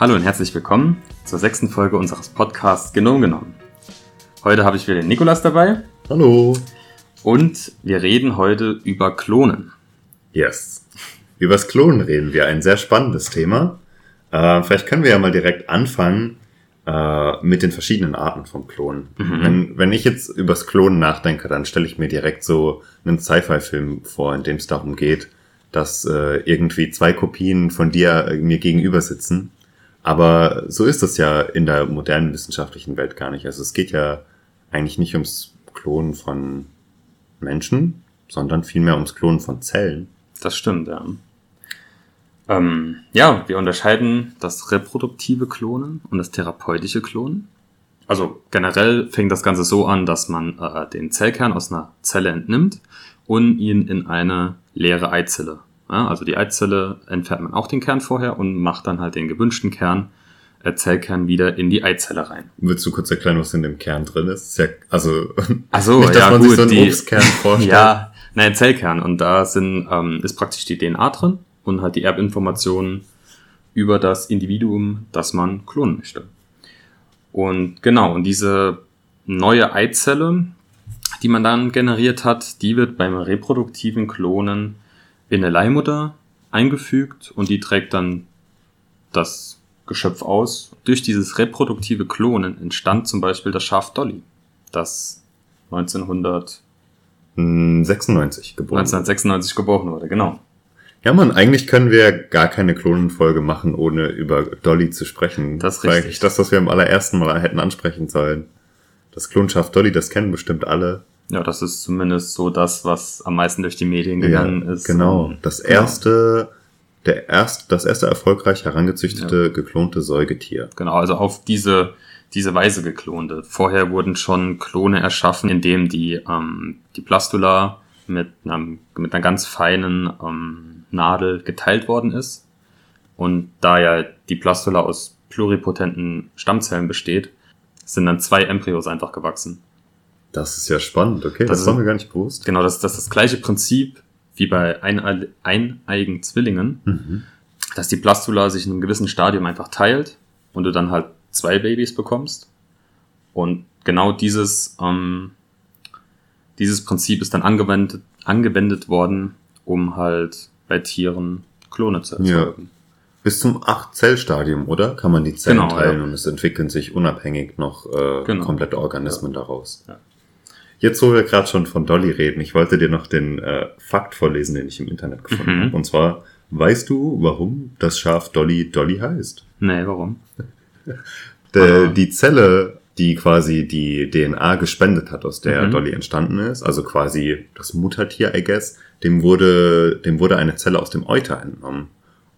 Hallo und herzlich willkommen zur sechsten Folge unseres Podcasts Genom genommen. Heute habe ich wieder den Nikolas dabei Hallo. und wir reden heute über Klonen. Yes. Übers Klonen reden wir, ein sehr spannendes Thema. Äh, vielleicht können wir ja mal direkt anfangen äh, mit den verschiedenen Arten von Klonen. Mhm. Wenn, wenn ich jetzt übers Klonen nachdenke, dann stelle ich mir direkt so einen Sci-Fi-Film vor, in dem es darum geht, dass äh, irgendwie zwei Kopien von dir äh, mir gegenüber sitzen. Aber so ist das ja in der modernen wissenschaftlichen Welt gar nicht. Also es geht ja eigentlich nicht ums Klonen von Menschen, sondern vielmehr ums Klonen von Zellen. Das stimmt, ja. Ähm, ja, wir unterscheiden das reproduktive Klonen und das therapeutische Klonen. Also generell fängt das Ganze so an, dass man äh, den Zellkern aus einer Zelle entnimmt und ihn in eine leere Eizelle. Also die Eizelle entfernt man auch den Kern vorher und macht dann halt den gewünschten Kern, äh, Zellkern wieder in die Eizelle rein. Willst du kurz erklären, was in dem Kern drin ist? also Ach so, nicht, dass ja, man gut, sich so einen die- Obstkern vorstellt. Ja, nein, Zellkern. Und da sind, ähm, ist praktisch die DNA drin und halt die Erbinformationen über das Individuum, das man klonen möchte. Und genau, und diese neue Eizelle, die man dann generiert hat, die wird beim reproduktiven Klonen in eine Leihmutter eingefügt und die trägt dann das Geschöpf aus. Durch dieses reproduktive Klonen entstand zum Beispiel das Schaf Dolly, das 1900 Hm, 96 geboren. 1996 geboren wurde, genau. Ja, man, eigentlich können wir gar keine Klonenfolge machen, ohne über Dolly zu sprechen. Das ist war richtig. eigentlich das, was wir am allerersten Mal hätten ansprechen sollen. Das Klonschaf Dolly, das kennen bestimmt alle. Ja, das ist zumindest so das, was am meisten durch die Medien gegangen ist. Genau. Das erste, der erst, das erste erfolgreich herangezüchtete, geklonte Säugetier. Genau, also auf diese, diese Weise geklonte. Vorher wurden schon Klone erschaffen, indem die, ähm, die Blastula mit, einem, mit einer ganz feinen ähm, Nadel geteilt worden ist. Und da ja die Blastula aus pluripotenten Stammzellen besteht, sind dann zwei Embryos einfach gewachsen. Das ist ja spannend, okay. Das Das, war mir gar nicht bewusst. Genau, das, das ist das gleiche Prinzip wie bei eineil- eineigen Zwillingen, Mhm. dass die Blastula sich in einem gewissen Stadium einfach teilt und du dann halt zwei Babys bekommst. Und genau dieses, ähm, dieses Prinzip ist dann angewendet, angewendet worden, um halt bei Tieren Klone zu Ja. erzeugen. Bis zum 8-Zell-Stadium, oder? Kann man die Zellen Genau, teilen ja. und es entwickeln sich unabhängig noch äh, Genau. komplette Organismen daraus. Ja. Jetzt, wo wir gerade schon von Dolly reden, ich wollte dir noch den äh, Fakt vorlesen, den ich im Internet gefunden Mhm. habe. Und zwar, weißt du, warum das Schaf Dolly Dolly heißt? Nee, warum? Ah. Die Zelle, die quasi die DNA gespendet hat, aus der Mhm. Dolly entstanden ist, also quasi das Muttertier, I guess, dem wurde, dem wurde eine Zelle aus dem Euter entnommen.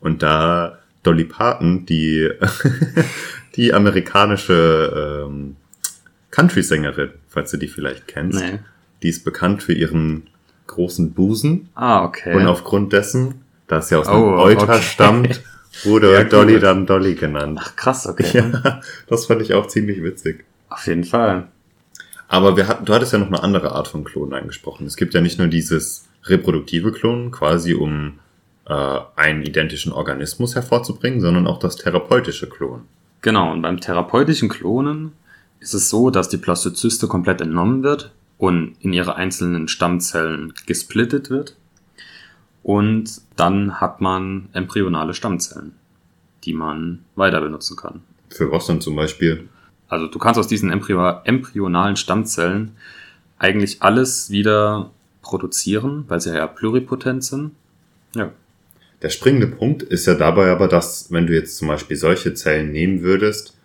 Und da Dolly Parton, die, die amerikanische ähm, Country-Sängerin, falls du die vielleicht kennst, Nee. die ist bekannt für ihren großen Busen. Ah, okay. Und aufgrund dessen, dass sie aus einem Oh, Euter okay. stammt, wurde Ja, Dolly gut. dann Dolly genannt. Ach, krass, okay. Ja, das fand ich auch ziemlich witzig. Auf jeden Fall. Aber wir hatten, du hattest ja noch eine andere Art von Klonen angesprochen. Es gibt ja nicht nur dieses reproduktive Klonen, quasi um äh, einen identischen Organismus hervorzubringen, sondern auch das therapeutische Klonen. Genau, und beim therapeutischen Klonen ist es so, dass die Blastozyste komplett entnommen wird und in ihre einzelnen Stammzellen gesplittet wird. Und dann hat man embryonale Stammzellen, die man weiter benutzen kann. Für was dann zum Beispiel? Also du kannst aus diesen Embryo embryonalen Stammzellen eigentlich alles wieder produzieren, weil sie ja pluripotent sind. Ja, Der springende Punkt ist ja dabei aber, dass wenn du jetzt zum Beispiel solche Zellen nehmen würdest,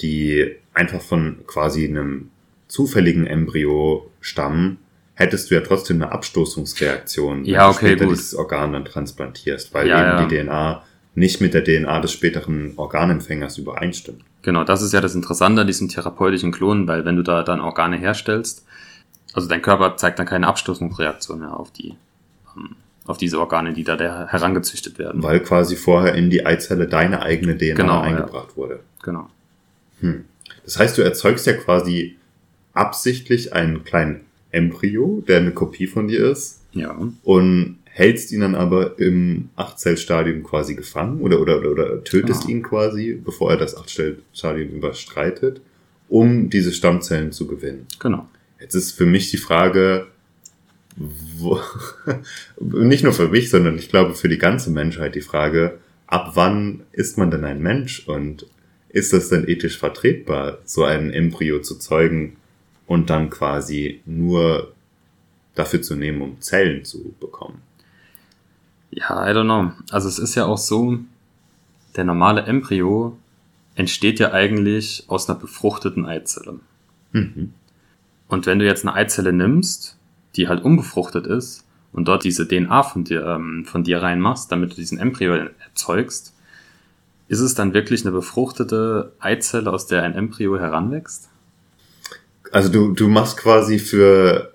die einfach von quasi einem zufälligen Embryo stammen, hättest du ja trotzdem eine Abstoßungsreaktion, Ja, wenn okay, du später gut. dieses Organ dann transplantierst, weil Ja, eben ja. die DNA nicht mit der DNA des späteren Organempfängers übereinstimmt. Genau, das ist ja das Interessante an diesem therapeutischen Klon, weil wenn du da dann Organe herstellst, also dein Körper zeigt dann keine Abstoßungsreaktion mehr auf die, ähm, auf diese Organe, die da herangezüchtet werden. Weil quasi vorher in die Eizelle deine eigene DNA Genau, ja. eingebracht wurde. Genau. Hm. Das heißt, du erzeugst ja quasi absichtlich einen kleinen Embryo, der eine Kopie von dir ist, Ja. und hältst ihn dann aber im Achtzellstadium quasi gefangen oder, oder, oder, oder tötest Ah. ihn quasi, bevor er das Achtzellstadium überstreitet, um diese Stammzellen zu gewinnen. Genau. Jetzt ist für mich die Frage, wo, nicht nur für mich, sondern ich glaube für die ganze Menschheit die Frage, ab wann ist man denn ein Mensch und ist das denn ethisch vertretbar, so ein Embryo zu zeugen und dann quasi nur dafür zu nehmen, um Zellen zu bekommen? Ja, I don't know. Also es ist ja auch so, der normale Embryo entsteht ja eigentlich aus einer befruchteten Eizelle. Mhm. Und wenn du jetzt eine Eizelle nimmst, die halt unbefruchtet ist und dort diese DNA von dir, ähm, von dir reinmachst, damit du diesen Embryo erzeugst, ist es dann wirklich eine befruchtete Eizelle, aus der ein Embryo heranwächst? Also du, du machst quasi für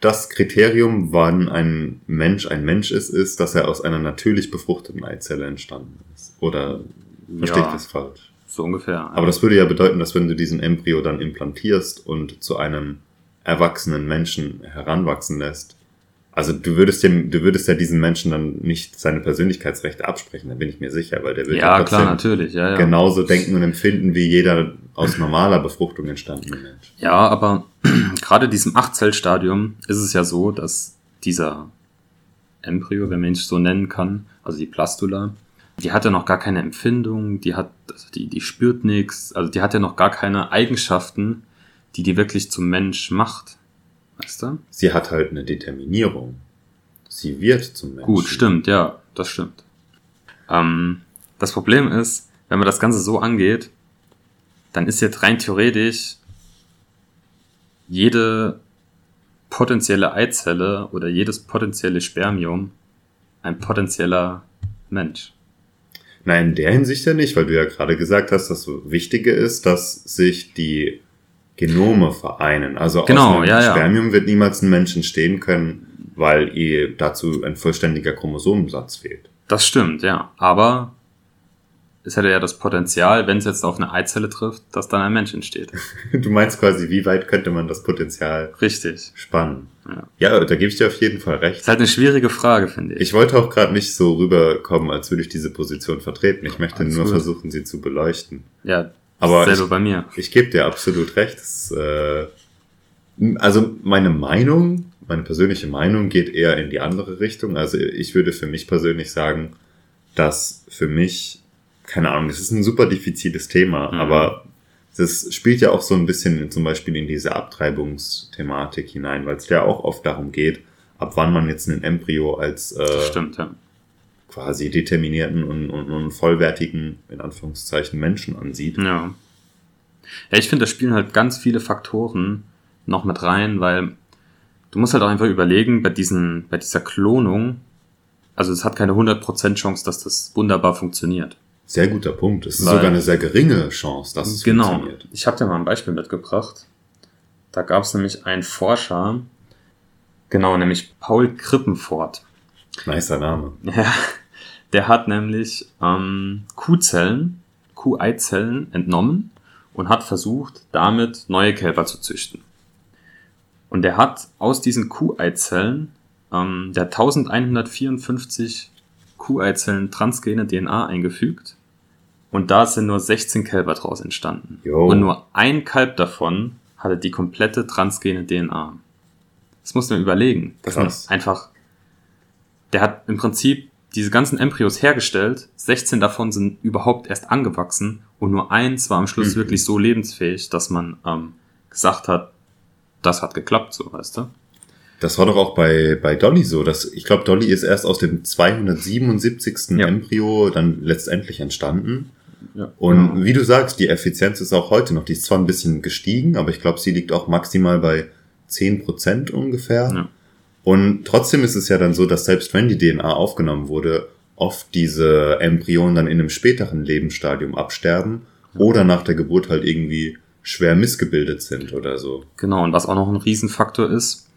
das Kriterium, wann ein Mensch ein Mensch ist, ist, dass er aus einer natürlich befruchteten Eizelle entstanden ist. Oder verstehe ich das falsch? So ungefähr. Aber das würde ja bedeuten, dass wenn du diesen Embryo dann implantierst und zu einem erwachsenen Menschen heranwachsen lässt, also du würdest dem, du würdest ja diesen Menschen dann nicht seine Persönlichkeitsrechte absprechen, da bin ich mir sicher, weil der würde ja, trotzdem klar, natürlich. Ja, ja. genauso denken und empfinden wie jeder aus normaler Befruchtung entstandene Mensch. Ja, aber gerade diesem Achtzellstadium ist es ja so, dass dieser Embryo, wenn man es so nennen kann, also die Plastula, die hat ja noch gar keine Empfindung, die hat, also die, die spürt nichts, also die hat ja noch gar keine Eigenschaften, die die wirklich zum Mensch macht. Weißt du? Sie hat halt eine Determinierung. Sie wird zum Menschen. Gut, stimmt, ja, das stimmt. Ähm, das Problem ist, wenn man das Ganze so angeht, dann ist jetzt rein theoretisch jede potenzielle Eizelle oder jedes potenzielle Spermium ein potenzieller Mensch. Nein, in der Hinsicht ja nicht, weil du ja gerade gesagt hast, dass so Wichtige ist, dass sich die Genome vereinen. Also Genau, aus einem ja, ja. Spermium wird niemals ein Mensch entstehen können, weil ihr dazu ein vollständiger Chromosomensatz fehlt. Das stimmt, ja. Aber es hätte ja das Potenzial, wenn es jetzt auf eine Eizelle trifft, dass dann ein Mensch entsteht. Du meinst quasi, wie weit könnte man das Potenzial Richtig. spannen? Ja. Ja, da gebe ich dir auf jeden Fall recht. Ist halt eine schwierige Frage, finde ich. Ich wollte auch gerade nicht so rüberkommen, als würde ich diese Position vertreten. Ich möchte Alles nur versuchen, sie zu beleuchten. ja, Aber selber ich- bei mir. Ich gebe dir absolut recht. Das, äh, also meine Meinung, meine persönliche Meinung geht eher in die andere Richtung. Also ich würde für mich persönlich sagen, dass für mich, keine Ahnung, das ist ein super diffiziles Thema, Mhm. aber das spielt ja auch so ein bisschen in, zum Beispiel in diese Abtreibungsthematik hinein, weil es ja auch oft darum geht, ab wann man jetzt einen Embryo als äh, stimmt, ja. Quasi determinierten und, und, und vollwertigen, in Anführungszeichen, Menschen ansieht. Ja. Ja, ich finde, da spielen halt ganz viele Faktoren noch mit rein, weil du musst halt auch einfach überlegen, bei diesen, bei dieser Klonung, also es hat keine 100% Chance, dass das wunderbar funktioniert. Sehr guter Punkt. Es ist Weil- sogar eine sehr geringe Chance, dass es genau. funktioniert. Ich habe dir mal ein Beispiel mitgebracht. Da gab es nämlich einen Forscher, genau, nämlich Paul Krippenfort. Nicer Name. Ja, der hat nämlich ähm, Kuhzellen, Kuh-Eizellen entnommen und hat versucht, damit neue Kälber zu züchten. Und der hat aus diesen Kuh-Eizellen, ähm, der hat 1154 Kuh-Eizellen transgene DNA eingefügt und da sind nur 16 Kälber draus entstanden. Jo. Und nur ein Kalb davon hatte die komplette transgene DNA. Das muss man überlegen. Das sind einfach der hat im Prinzip diese ganzen Embryos hergestellt, 16 davon sind überhaupt erst angewachsen und nur eins war am Schluss Mhm. wirklich so lebensfähig, dass man ähm, gesagt hat, das hat geklappt, so weißt du? Das war doch auch bei, bei Dolly so. Dass, ich glaube, Dolly ist erst aus dem 277. Ja. Embryo dann letztendlich entstanden. Ja. Und wie du sagst, die Effizienz ist auch heute noch. Die ist zwar ein bisschen gestiegen, aber ich glaube, sie liegt auch maximal bei 10% ungefähr. Und trotzdem ist es ja dann so, dass selbst wenn die DNA aufgenommen wurde, oft diese Embryonen dann in einem späteren Lebensstadium absterben oder nach der Geburt halt irgendwie schwer missgebildet sind oder so. Genau, und was auch noch ein Riesenfaktor ist,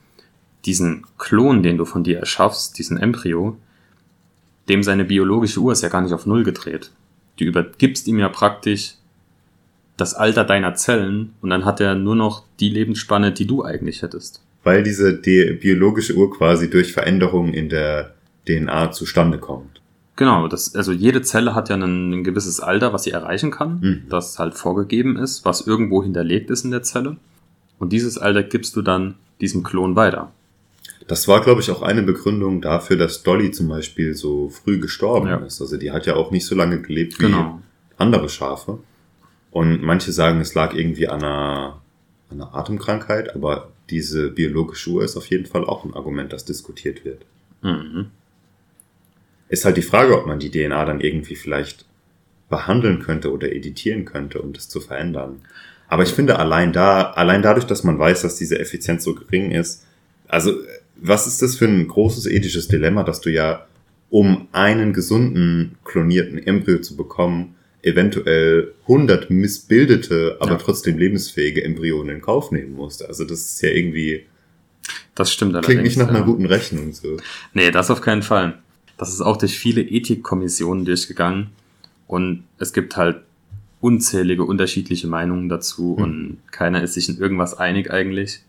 diesen Klon, den du von dir erschaffst, diesen Embryo, dem seine biologische Uhr ist ja gar nicht auf Null gedreht. Du übergibst ihm ja praktisch das Alter deiner Zellen und dann hat er nur noch die Lebensspanne, die du eigentlich hättest. Weil diese biologische Uhr quasi durch Veränderungen in der DNA zustande kommt. Genau, das, also jede Zelle hat ja ein, ein gewisses Alter, was sie erreichen kann, mhm. das halt vorgegeben ist, was irgendwo hinterlegt ist in der Zelle. Und dieses Alter gibst du dann diesem Klon weiter. Das war, glaube ich, auch eine Begründung dafür, dass Dolly zum Beispiel so früh gestorben ja. ist. Also die hat ja auch nicht so lange gelebt wie genau. andere Schafe. Und manche sagen, es lag irgendwie an einer, an einer Atemkrankheit, aber diese biologische Uhr ist auf jeden Fall auch ein Argument, das diskutiert wird. Mhm. Ist halt die Frage, ob man die DNA dann irgendwie vielleicht behandeln könnte oder editieren könnte, um das zu verändern. Aber ich finde allein da, allein dadurch, dass man weiß, dass diese Effizienz so gering ist, also was ist das für ein großes ethisches Dilemma, dass du ja, um einen gesunden, klonierten Embryo zu bekommen, eventuell 100 missbildete, aber ja. trotzdem lebensfähige Embryonen in Kauf nehmen musst. Also das ist ja irgendwie... Das stimmt Klingt nicht nach einer guten Rechnung so. Nee, das auf keinen Fall. Das ist auch durch viele Ethikkommissionen durchgegangen und es gibt halt unzählige unterschiedliche Meinungen dazu hm. und keiner ist sich in irgendwas einig eigentlich.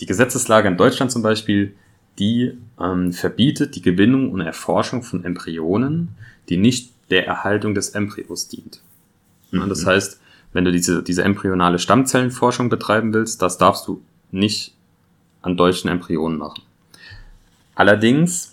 Die Gesetzeslage in Deutschland zum Beispiel, die ähm, verbietet die Gewinnung und Erforschung von Embryonen, die nicht der Erhaltung des Embryos dient. Mhm. Das heißt, wenn du diese, diese embryonale Stammzellenforschung betreiben willst, das darfst du nicht an deutschen Embryonen machen. Allerdings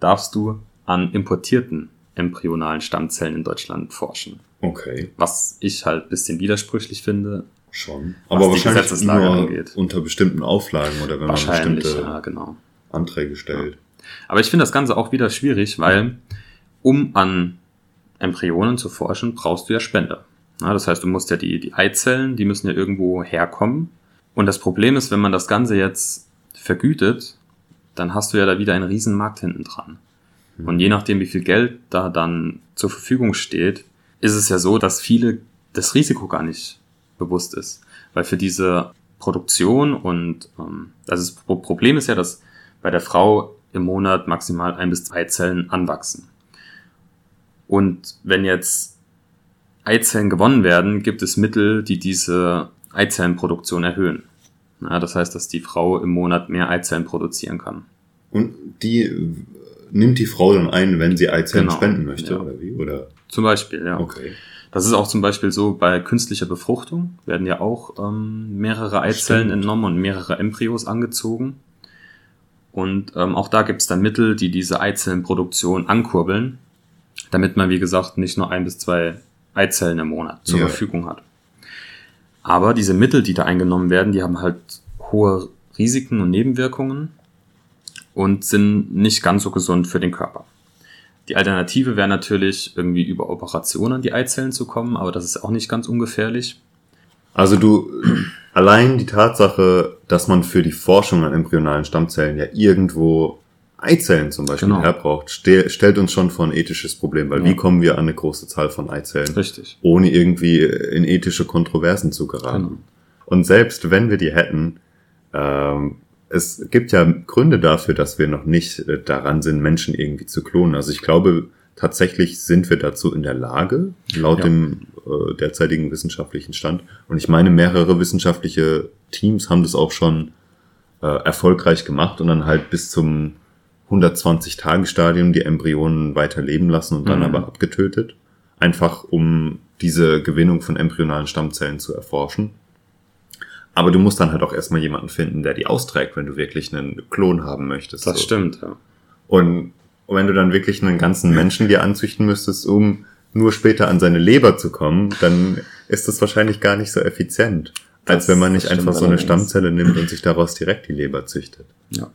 darfst du an importierten embryonalen Stammzellen in Deutschland forschen. Okay. Was ich halt bisschen widersprüchlich finde. Schon. Aber wahrscheinlich nur angeht. unter bestimmten Auflagen oder wenn man bestimmte ja, genau. Anträge stellt. Ja. Aber ich finde das Ganze auch wieder schwierig, weil um an Embryonen zu forschen, brauchst du ja Spender. Ja, das heißt, du musst ja die, die Eizellen, die müssen ja irgendwo herkommen. Und das Problem ist, wenn man das Ganze jetzt vergütet, dann hast du ja da wieder einen riesen Markt hinten dran. Und je nachdem, wie viel Geld da dann zur Verfügung steht, ist es ja so, dass viele das Risiko gar nicht bewusst ist. Weil für diese Produktion und ähm, also das Problem ist ja, dass bei der Frau im Monat maximal ein bis zwei Zellen anwachsen. Und wenn jetzt Eizellen gewonnen werden, gibt es Mittel, die diese Eizellenproduktion erhöhen. Ja, das heißt, dass die Frau im Monat mehr Eizellen produzieren kann. Und die nimmt die Frau dann ein, wenn sie Eizellen genau. spenden möchte, ja. oder wie? Oder? Zum Beispiel, ja. Okay. Das ist auch zum Beispiel so bei künstlicher Befruchtung, werden ja auch ähm, mehrere Eizellen Stimmt. entnommen und mehrere Embryos angezogen. Und ähm, auch da gibt es dann Mittel, die diese Eizellenproduktion ankurbeln, damit man, wie gesagt, nicht nur ein bis zwei Eizellen im Monat zur ja. Verfügung hat. Aber diese Mittel, die da eingenommen werden, die haben halt hohe Risiken und Nebenwirkungen und sind nicht ganz so gesund für den Körper. Die Alternative wäre natürlich, irgendwie über Operationen an die Eizellen zu kommen, aber das ist auch nicht ganz ungefährlich. Also du, allein die Tatsache, dass man für die Forschung an embryonalen Stammzellen ja irgendwo Eizellen zum Beispiel genau. herbraucht, ste stellt uns schon vor ein ethisches Problem, weil ja. wie kommen wir an eine große Zahl von Eizellen? Richtig. Ohne irgendwie in ethische Kontroversen zu geraten. Genau. Und selbst wenn wir die hätten, ähm, es gibt ja Gründe dafür, dass wir noch nicht äh, daran sind, Menschen irgendwie zu klonen. Also ich glaube, tatsächlich sind wir dazu in der Lage, laut ja. dem äh, derzeitigen wissenschaftlichen Stand. Und ich meine, mehrere wissenschaftliche Teams haben das auch schon äh, erfolgreich gemacht und dann halt bis zum 120-Tage-Stadium die Embryonen weiter leben lassen und dann mhm. aber abgetötet. Einfach um diese Gewinnung von embryonalen Stammzellen zu erforschen. Aber du musst dann halt auch erstmal jemanden finden, der die austrägt, wenn du wirklich einen Klon haben möchtest. Das so. stimmt, ja. Und wenn du dann wirklich einen ganzen Menschen dir anzüchten müsstest, um nur später an seine Leber zu kommen, dann ist das wahrscheinlich gar nicht so effizient, das, als wenn man nicht einfach so eine Stammzelle nimmt und sich daraus direkt die Leber züchtet. Ja.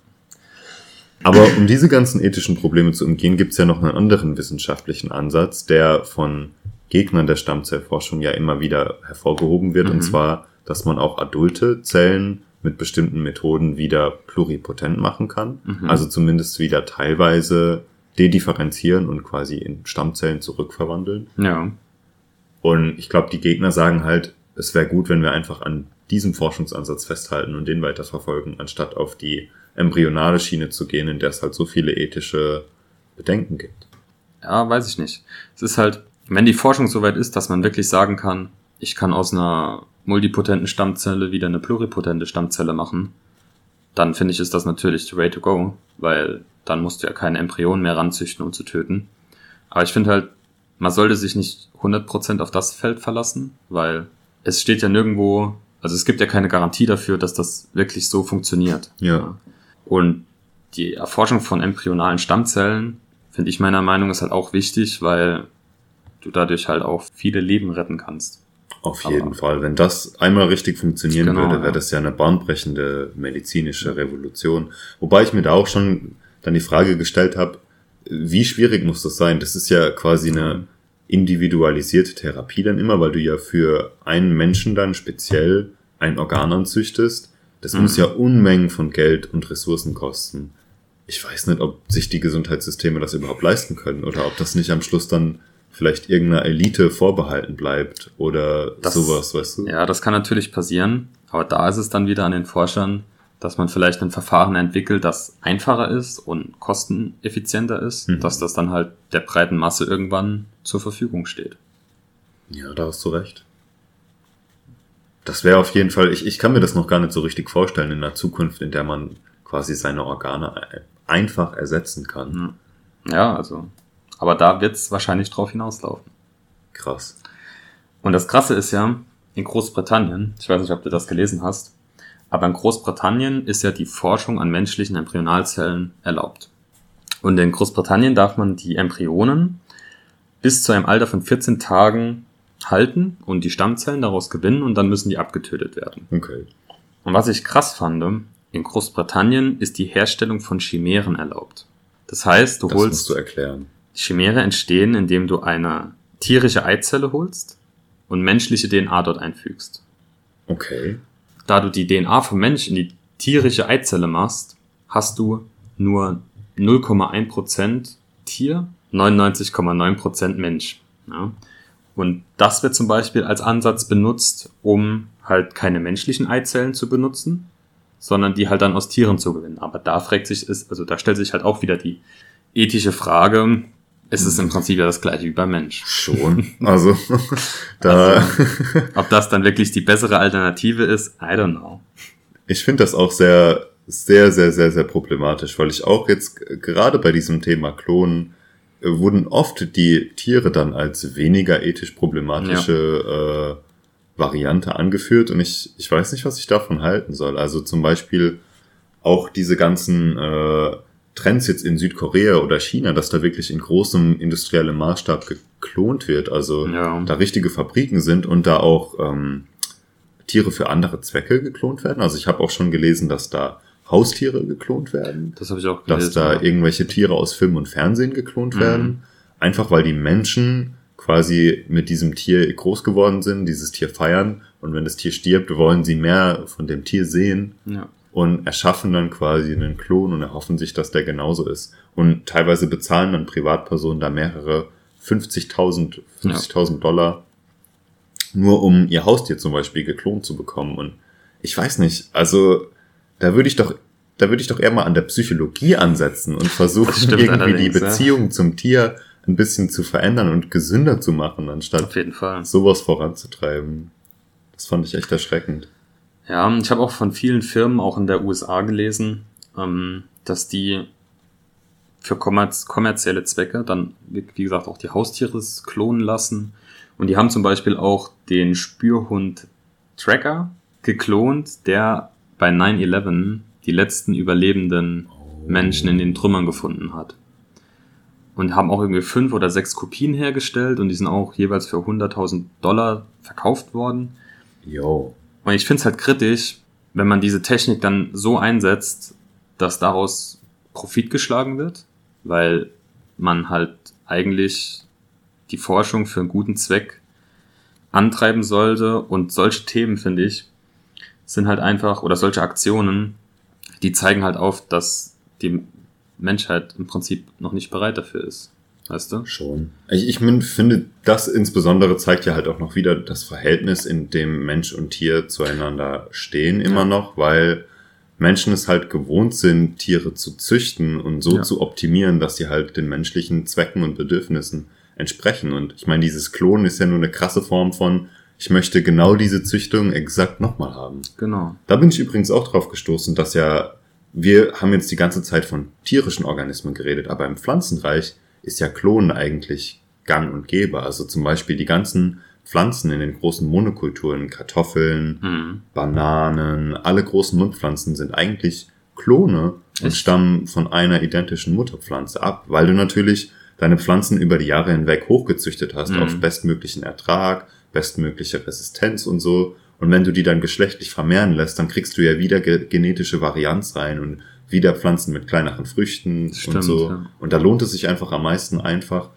Aber um diese ganzen ethischen Probleme zu umgehen, gibt es ja noch einen anderen wissenschaftlichen Ansatz, der von Gegnern der Stammzellforschung ja immer wieder hervorgehoben wird, mhm. und zwar dass man auch adulte Zellen mit bestimmten Methoden wieder pluripotent machen kann. Mhm. Also zumindest wieder teilweise dedifferenzieren und quasi in Stammzellen zurückverwandeln. Ja. Und ich glaube, die Gegner sagen halt, es wäre gut, wenn wir einfach an diesem Forschungsansatz festhalten und den weiterverfolgen, anstatt auf die embryonale Schiene zu gehen, in der es halt so viele ethische Bedenken gibt. Ja, weiß ich nicht. Es ist halt, wenn die Forschung soweit ist, dass man wirklich sagen kann, ich kann aus einer multipotenten Stammzelle wieder eine pluripotente Stammzelle machen, dann finde ich, ist das natürlich the way to go, weil dann musst du ja keine Embryonen mehr ranzüchten, um zu töten. Aber ich finde halt, man sollte sich nicht 100% auf das Feld verlassen, weil es steht ja nirgendwo, also es gibt ja keine Garantie dafür, dass das wirklich so funktioniert. Ja. Und die Erforschung von embryonalen Stammzellen, finde ich meiner Meinung, ist halt auch wichtig, weil du dadurch halt auch viele Leben retten kannst. Auf jeden Aber Fall. Wenn das einmal richtig funktionieren Genau, würde, wäre das ja eine bahnbrechende medizinische Revolution. Wobei ich mir da auch schon dann die Frage gestellt habe, wie schwierig muss das sein? Das ist ja quasi eine individualisierte Therapie dann immer, weil du ja für einen Menschen dann speziell ein Organ anzüchtest. Das Mhm. muss ja Unmengen von Geld und Ressourcen kosten. Ich weiß nicht, ob sich die Gesundheitssysteme das überhaupt leisten können oder ob das nicht am Schluss dann vielleicht irgendeiner Elite vorbehalten bleibt oder Das- sowas, weißt du? Ja, das kann natürlich passieren, aber da ist es dann wieder an den Forschern, dass man vielleicht ein Verfahren entwickelt, das einfacher ist und kosteneffizienter ist, Mhm. dass das dann halt der breiten Masse irgendwann zur Verfügung steht. Ja, da hast du recht. Das wäre auf jeden Fall, ich, ich kann mir das noch gar nicht so richtig vorstellen in einer Zukunft, in der man quasi seine Organe ein- einfach ersetzen kann. Ja, also, aber da wird es wahrscheinlich drauf hinauslaufen. Krass. Und das Krasse ist ja, in Großbritannien, ich weiß nicht, ob du das gelesen hast, aber in Großbritannien ist ja die Forschung an menschlichen Embryonalzellen erlaubt. Und in Großbritannien darf man die Embryonen bis zu einem Alter von 14 Tagen halten und die Stammzellen daraus gewinnen und dann müssen die abgetötet werden. Okay. Und was ich krass fand, in Großbritannien ist die Herstellung von Chimären erlaubt. Das heißt, du Das musst holst du erklären. Chimäre entstehen, indem du eine tierische Eizelle holst und menschliche DNA dort einfügst. Okay. Da du die DNA vom Mensch in die tierische Eizelle machst, hast du nur 0,1% Tier, 99,9% Mensch. Ja? Und das wird zum Beispiel als Ansatz benutzt, um halt keine menschlichen Eizellen zu benutzen, sondern die halt dann aus Tieren zu gewinnen. Aber da fragt sich, also da stellt sich halt auch wieder die ethische Frage, es ist im Prinzip ja das gleiche wie beim Mensch. Schon. Also, da, Ob das dann wirklich die bessere Alternative ist, I don't know. ich finde das auch sehr, sehr, sehr, sehr, sehr problematisch, weil ich auch jetzt gerade bei diesem Thema Klonen wurden oft die Tiere dann als weniger ethisch problematische äh, Variante angeführt und ich, ich weiß nicht, was ich davon halten soll. Also zum Beispiel auch diese ganzen äh, Trends jetzt in Südkorea oder China, dass da wirklich in großem industriellem Maßstab geklont wird, also Ja. da richtige Fabriken sind und da auch ähm, Tiere für andere Zwecke geklont werden. Also ich habe auch schon gelesen, dass da Haustiere geklont werden, Das habe ich auch dass gelesen. da ja. irgendwelche Tiere aus Film und Fernsehen geklont Mhm. werden, einfach weil die Menschen quasi mit diesem Tier groß geworden sind, dieses Tier feiern und wenn das Tier stirbt, wollen sie mehr von dem Tier sehen ja. und erschaffen dann quasi einen Klon und erhoffen sich, dass der genauso ist. Und teilweise bezahlen dann Privatpersonen da mehrere 50.000 50.000 Dollar, nur um ihr Haustier zum Beispiel geklont zu bekommen. Und ich weiß nicht, also da würde ich doch, da würde ich doch eher mal an der Psychologie ansetzen und versuchen, irgendwie die allerdings, ja. Beziehung zum Tier ein bisschen zu verändern und gesünder zu machen, anstatt sowas voranzutreiben. Das fand ich echt erschreckend. Ja, ich habe auch von vielen Firmen, auch in der USA gelesen, ähm, dass die für kommerz kommerzielle Zwecke dann, wie gesagt, auch die Haustiere klonen lassen. Und die haben zum Beispiel auch den Spürhund Tracker geklont, der bei 9-11 die letzten überlebenden Menschen in den Trümmern gefunden hat. Und haben auch irgendwie fünf oder sechs Kopien hergestellt und die sind auch jeweils für 100.000 Dollar verkauft worden. Yo. Und ich finde es halt kritisch, wenn man diese Technik dann so einsetzt, dass daraus Profit geschlagen wird, weil man halt eigentlich die Forschung für einen guten Zweck antreiben sollte. Und solche Themen, finde ich, sind halt einfach, oder solche Aktionen, die zeigen halt auf, dass die Menschheit im Prinzip noch nicht bereit dafür ist. Weißt du? Schon. Ich, ich min- finde, das insbesondere zeigt ja halt auch noch wieder das Verhältnis, in dem Mensch und Tier zueinander stehen, immer Ja. noch, weil Menschen es halt gewohnt sind, Tiere zu züchten und so Ja. zu optimieren, dass sie halt den menschlichen Zwecken und Bedürfnissen entsprechen. Und ich meine, dieses Klonen ist ja nur eine krasse Form von, ich möchte genau diese Züchtung exakt nochmal haben. Genau. Da bin ich übrigens auch drauf gestoßen, dass ja wir haben jetzt die ganze Zeit von tierischen Organismen geredet, aber im Pflanzenreich ist ja Klonen eigentlich gang und gäbe. Also zum Beispiel die ganzen Pflanzen in den großen Monokulturen, Kartoffeln, Mhm. Bananen, alle großen Nutzpflanzen sind eigentlich Klone und Echt? stammen von einer identischen Mutterpflanze ab, weil du natürlich deine Pflanzen über die Jahre hinweg hochgezüchtet hast Mhm. auf bestmöglichen Ertrag, bestmögliche Resistenz und so. Und wenn du die dann geschlechtlich vermehren lässt, dann kriegst du ja wieder ge genetische Varianz rein und wieder Pflanzen mit kleineren Früchten Stimmt, und so. ja. Und da lohnt es sich einfach am meisten einfach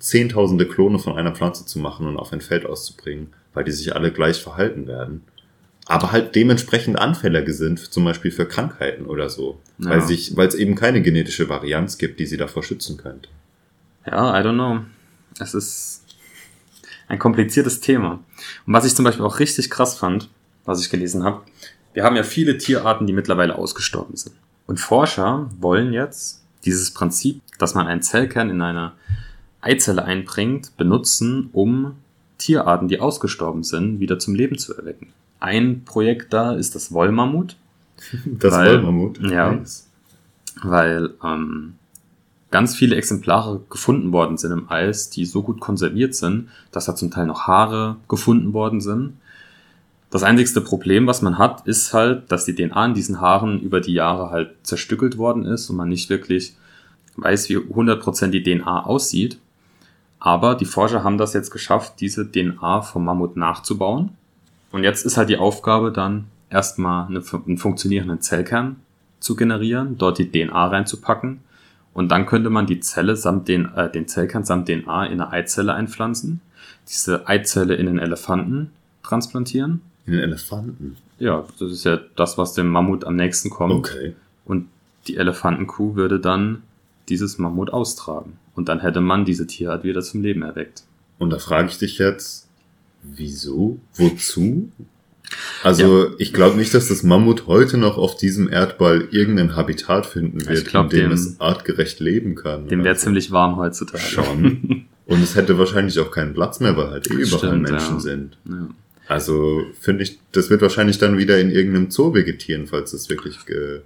zehntausende Klone von einer Pflanze zu machen und auf ein Feld auszubringen, weil die sich alle gleich verhalten werden. Aber halt dementsprechend anfälliger sind, zum Beispiel für Krankheiten oder so. Ja. Weil sich, weil es eben keine genetische Varianz gibt, die sie davor schützen könnte. Ja, I don't know. Es ist ein kompliziertes Thema. Und was ich zum Beispiel auch richtig krass fand, was ich gelesen habe, wir haben ja viele Tierarten, die mittlerweile ausgestorben sind. Und Forscher wollen jetzt dieses Prinzip, dass man einen Zellkern in eine Eizelle einbringt, benutzen, um Tierarten, die ausgestorben sind, wieder zum Leben zu erwecken. Ein Projekt da ist das Wollmammut, Das Weil- Wollmammut. ja. Weil ähm, ganz viele Exemplare gefunden worden sind im Eis, die so gut konserviert sind, dass da zum Teil noch Haare gefunden worden sind. Das einzigste Problem, was man hat, ist halt, dass die DNA in diesen Haaren über die Jahre halt zerstückelt worden ist und man nicht wirklich weiß, wie 100% die DNA aussieht. Aber die Forscher haben das jetzt geschafft, diese DNA vom Mammut nachzubauen. Und jetzt ist halt die Aufgabe dann erstmal eine, einen funktionierenden Zellkern zu generieren, dort die DNA reinzupacken und dann könnte man die Zelle samt den, äh, den Zellkern samt DNA in eine Eizelle einpflanzen, diese Eizelle in den Elefanten transplantieren. In den Elefanten. Ja, das ist ja das, was dem Mammut am nächsten kommt. Okay. Und die Elefantenkuh würde dann dieses Mammut austragen. Und dann hätte man diese Tierart wieder zum Leben erweckt. Und da frage ich dich jetzt, wieso? Wozu? Also, ich glaube nicht, dass das Mammut heute noch auf diesem Erdball irgendein Habitat finden wird, Ich glaub, in dem dem- es artgerecht leben kann. Dem wäre Also, ziemlich warm heutzutage. Schon. Und es hätte wahrscheinlich auch keinen Platz mehr, weil halt eh überall Stimmt, Menschen ja. sind. Ja. Also finde ich, das wird wahrscheinlich dann wieder in irgendeinem Zoo vegetieren, falls es wirklich, ge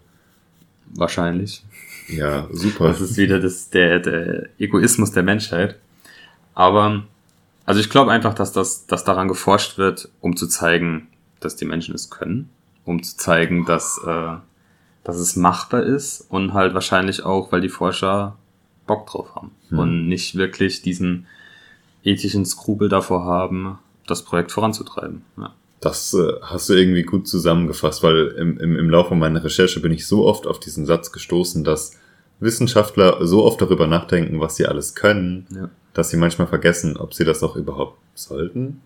Wahrscheinlich. ja, super. Das ist wieder das, der, der Egoismus der Menschheit. Aber, also ich glaube einfach, dass das, dass daran geforscht wird, um zu zeigen, dass die Menschen es können, um zu zeigen, dass, äh, dass es machbar ist und halt wahrscheinlich auch, weil die Forscher Bock drauf haben Hm. und nicht wirklich diesen ethischen Skrupel davor haben, das Projekt voranzutreiben. Ja. Das äh, hast du irgendwie gut zusammengefasst, weil im, im, im Laufe meiner Recherche bin ich so oft auf diesen Satz gestoßen, dass Wissenschaftler so oft darüber nachdenken, was sie alles können, Ja. dass sie manchmal vergessen, ob sie das auch überhaupt sollten.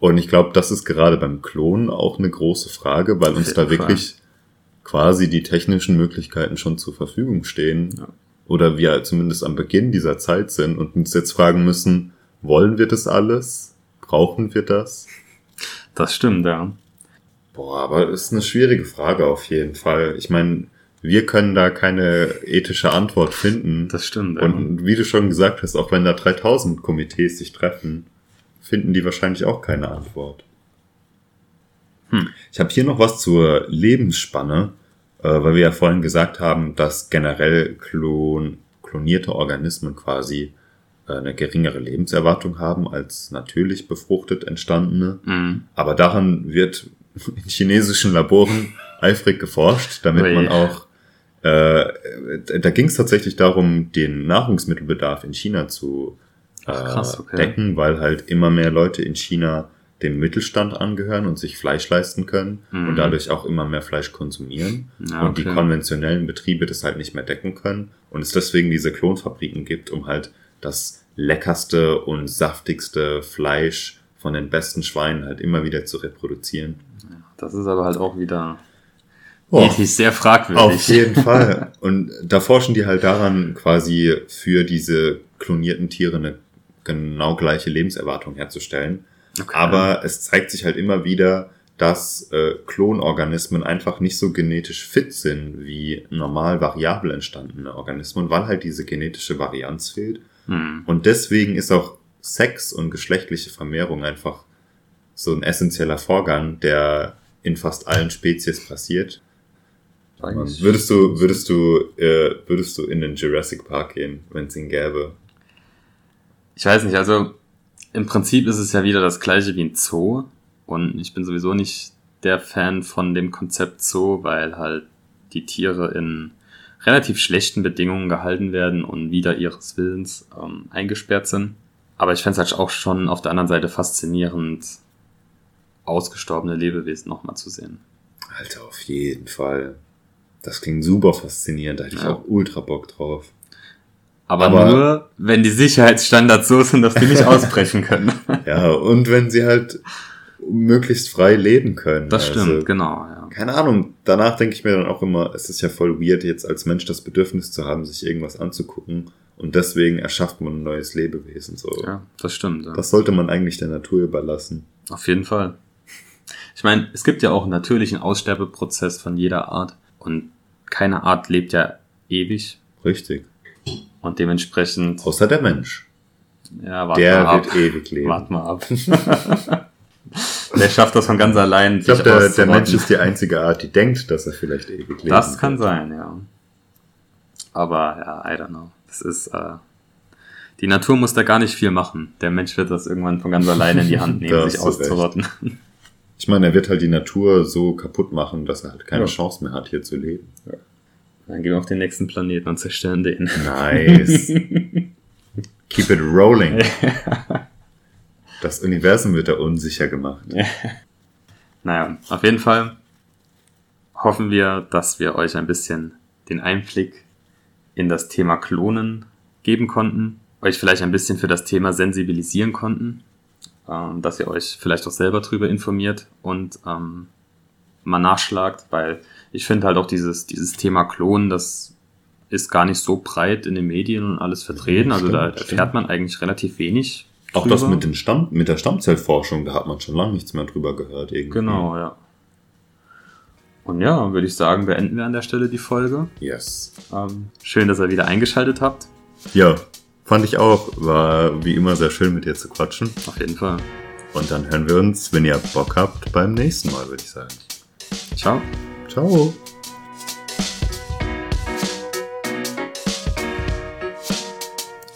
Und ich glaube, das ist gerade beim Klonen auch eine große Frage, weil uns da wirklich quasi die technischen Möglichkeiten schon zur Verfügung stehen. Ja. Oder wir zumindest am Beginn dieser Zeit sind und uns jetzt fragen müssen, wollen wir das alles? Brauchen wir das? Das stimmt, ja. Boah, aber das ist eine schwierige Frage auf jeden Fall. Ich meine, wir können da keine ethische Antwort finden. Das stimmt, ja. Und wie du schon gesagt hast, auch wenn da 3000 Komitees sich treffen, finden die wahrscheinlich auch keine Antwort. Hm. Ich habe hier noch was zur Lebensspanne, äh, weil wir ja vorhin gesagt haben, dass generell klon, klonierte Organismen quasi äh, eine geringere Lebenserwartung haben als natürlich befruchtet entstandene. Mhm. Aber daran wird in chinesischen Laboren eifrig geforscht, damit Ui. man auch, äh, da ging es tatsächlich darum, den Nahrungsmittelbedarf in China zu Ach, krass, okay. decken, weil halt immer mehr Leute in China dem Mittelstand angehören und sich Fleisch leisten können Mhm. und dadurch auch immer mehr Fleisch konsumieren Ja, und die okay. konventionellen Betriebe das halt nicht mehr decken können und es deswegen diese Klonfabriken gibt, um halt das leckerste und saftigste Fleisch von den besten Schweinen halt immer wieder zu reproduzieren. Das ist aber halt auch wieder Oh, ethisch sehr fragwürdig. auf jeden Fall. Und da forschen die halt daran, quasi für diese klonierten Tiere eine genau gleiche Lebenserwartung herzustellen. Okay. Aber es zeigt sich halt immer wieder, dass äh, Klonorganismen einfach nicht so genetisch fit sind wie normal variabel entstandene Organismen, weil halt diese genetische Varianz fehlt. Hm. Und deswegen ist auch Sex und geschlechtliche Vermehrung einfach so ein essentieller Vorgang, der in fast allen Spezies passiert. Eigentlich- Würdest du, würdest du, äh, würdest du in den Jurassic Park gehen, wenn es ihn gäbe? Ich weiß nicht, also im Prinzip ist es ja wieder das gleiche wie ein Zoo. Und ich bin sowieso nicht der Fan von dem Konzept Zoo, weil halt die Tiere in relativ schlechten Bedingungen gehalten werden und wieder ihres Willens ähm, eingesperrt sind. Aber ich fände es halt auch schon auf der anderen Seite faszinierend, ausgestorbene Lebewesen nochmal zu sehen. Alter, auf jeden Fall. Das klingt super faszinierend, da hätte ich Ja. auch ultra Bock drauf. Aber, Aber- nur, wenn die Sicherheitsstandards so sind, dass die nicht ausbrechen können. Ja, und wenn sie halt möglichst frei leben können. Das Also, stimmt, genau, ja. Keine Ahnung, danach denke ich mir dann auch immer, es ist ja voll weird, jetzt als Mensch das Bedürfnis zu haben, sich irgendwas anzugucken. Und deswegen erschafft man ein neues Lebewesen. So. Ja, das stimmt. Ja. Das sollte man eigentlich der Natur überlassen. Auf jeden Fall. Ich meine, es gibt ja auch einen natürlichen Aussterbeprozess von jeder Art und keine Art lebt ja ewig Richtig. Und dementsprechend, Außer der Mensch. ja, warte Der mal ab. wird ewig leben. Wart mal ab. der schafft das von ganz allein. Ich glaube, der, der auszurotten. Mensch ist die einzige Art, die denkt, dass er vielleicht ewig leben Das kann wird. sein, ja. Aber ja, I don't know. Das ist, äh, die Natur muss da gar nicht viel machen. Der Mensch wird das irgendwann von ganz alleine in die Hand nehmen, sich du recht. auszurotten. Ich meine, er wird halt die Natur so kaputt machen, dass er halt keine Ja. Chance mehr hat, hier zu leben. Dann gehen wir auf den nächsten Planeten und zerstören den. Nice. Keep it rolling. Das Universum wird da unsicher gemacht. Naja, auf jeden Fall hoffen wir, dass wir euch ein bisschen den Einblick in das Thema Klonen geben konnten, euch vielleicht ein bisschen für das Thema sensibilisieren konnten, ähm, dass ihr euch vielleicht auch selber drüber informiert und ähm, mal nachschlagt, weil ich finde halt auch dieses, dieses Thema Klonen, das ist gar nicht so breit in den Medien und alles vertreten. Also da Stimmt, erfährt man eigentlich relativ wenig. Auch das drüber. mit, den Stamm, mit der Stammzellforschung, da hat man schon lange nichts mehr drüber gehört. Irgendwie. Genau, ja. Und ja, würde ich sagen, beenden wir an der Stelle die Folge. Yes. Ähm, schön, dass ihr wieder eingeschaltet habt. Ja, fand ich auch. War wie immer sehr schön mit dir zu quatschen. Auf jeden Fall. Und dann hören wir uns, wenn ihr Bock habt, beim nächsten Mal, würde ich sagen. Ciao. Ciao.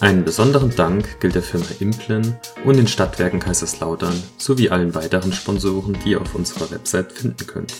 Einen besonderen Dank gilt der Firma Implen und den Stadtwerken Kaiserslautern sowie allen weiteren Sponsoren, die ihr auf unserer Website finden könnt.